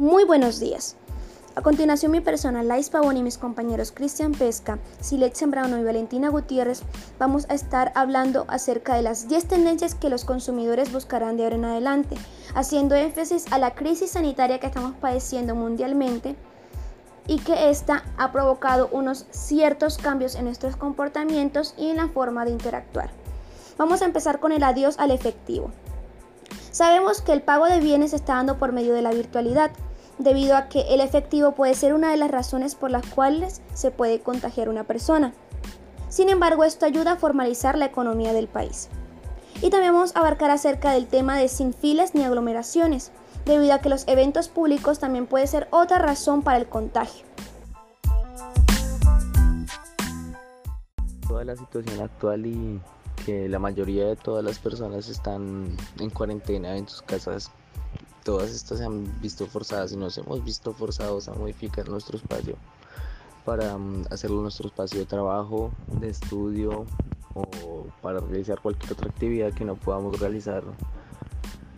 Muy buenos días. A continuación mi persona, Lais Pavón y mis compañeros Cristian Pesca, Silex Sembrano y Valentina Gutiérrez vamos a estar hablando acerca de las 10 tendencias que los consumidores buscarán de ahora en adelante, haciendo énfasis a la crisis sanitaria que estamos padeciendo mundialmente y que esta ha provocado unos ciertos cambios en nuestros comportamientos y en la forma de interactuar. Vamos a empezar con el adiós al efectivo. Sabemos que el pago de bienes se está dando por medio de la virtualidad, debido a que el efectivo puede ser una de las razones por las cuales se puede contagiar una persona. Sin embargo, esto ayuda a formalizar la economía del país. Y también vamos a abarcar acerca del tema de sin filas ni aglomeraciones, debido a que los eventos públicos también puede ser otra razón para el contagio. Toda la situación actual y que la mayoría de todas las personas están en cuarentena en sus casas todas estas se han visto forzadas y nos hemos visto forzados a modificar nuestro espacio para mm, hacerlo nuestro espacio de trabajo, de estudio o para realizar cualquier otra actividad que no podamos realizar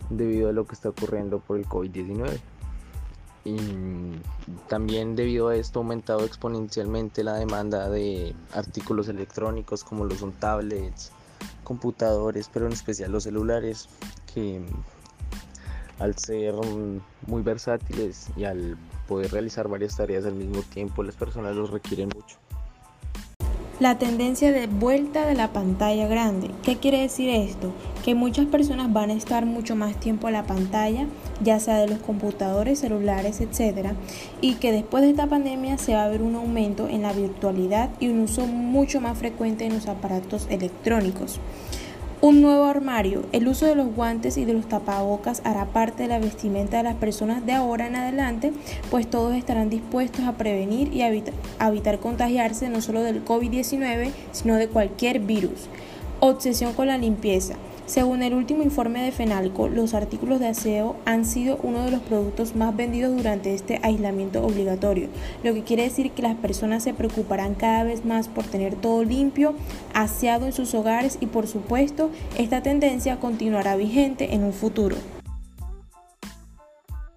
debido a lo que está ocurriendo por el COVID-19. Y mm, también debido a esto ha aumentado exponencialmente la demanda de artículos electrónicos como lo son tablets, computadores, pero en especial los celulares, que al ser muy versátiles y al poder realizar varias tareas al mismo tiempo, las personas los requieren mucho. La tendencia de vuelta de la pantalla grande. ¿Qué quiere decir esto? Que muchas personas van a estar mucho más tiempo a la pantalla, ya sea de los computadores, celulares, etc. Y que después de esta pandemia se va a ver un aumento en la virtualidad y un uso mucho más frecuente en los aparatos electrónicos. Un nuevo armario. El uso de los guantes y de los tapabocas hará parte de la vestimenta de las personas de ahora en adelante, pues todos estarán dispuestos a prevenir y evitar, contagiarse no solo del COVID-19, sino de cualquier virus. Obsesión con la limpieza. Según el último informe de FENALCO, los artículos de aseo han sido uno de los productos más vendidos durante este aislamiento obligatorio, lo que quiere decir que las personas se preocuparán cada vez más por tener todo limpio, aseado en sus hogares y por supuesto esta tendencia continuará vigente en un futuro.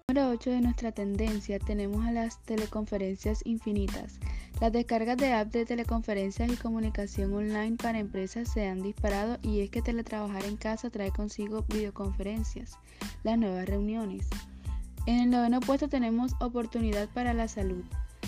Número 8 de nuestra tendencia tenemos a las teleconferencias infinitas. Las descargas de apps de teleconferencias y comunicación online para empresas se han disparado y es que teletrabajar en casa trae consigo videoconferencias, las nuevas reuniones. En el noveno puesto tenemos oportunidad para la salud.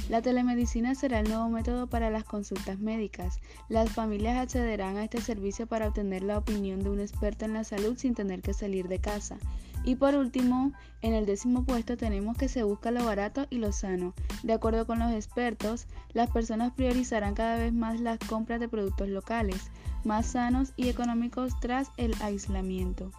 La telemedicina será el nuevo método para las consultas médicas. Las familias accederán a este servicio para obtener la opinión de un experto en la salud sin tener que salir de casa. Y por último, en el décimo puesto tenemos que se busca lo barato y lo sano. De acuerdo con los expertos, las personas priorizarán cada vez más las compras de productos locales, más sanos y económicos tras el aislamiento.